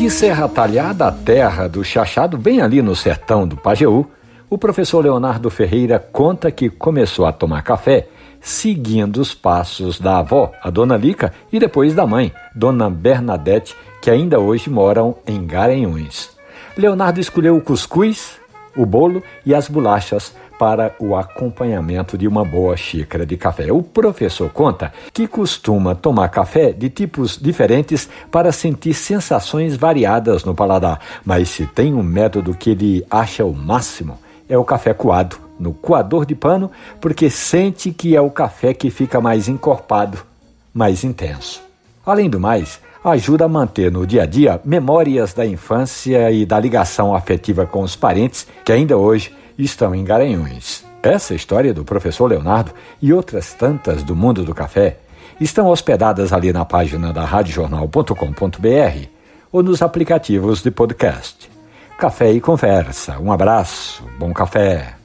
De Serra Talhada, a terra do chachado, bem ali no sertão do Pajeú, o professor Leonardo Ferreira conta que começou a tomar café seguindo os passos da avó, a dona Lica, e depois da mãe, dona Bernadette, que ainda hoje moram em Garanhuns. Leonardo escolheu o cuscuz, o bolo e as bolachas para o acompanhamento de uma boa xícara de café. O professor conta que costuma tomar café de tipos diferentes para sentir sensações variadas no paladar, mas se tem um método que ele acha o máximo, é o café coado, no coador de pano, porque sente que é o café que fica mais encorpado, mais intenso. Além do mais, ajuda a manter no dia a dia memórias da infância e da ligação afetiva com os parentes que ainda hoje estão em Garanhuns. Essa história do professor Leonardo e outras tantas do mundo do café estão hospedadas ali na página da radiojornal.com.br ou nos aplicativos de podcast. Café e conversa. Um abraço, bom café.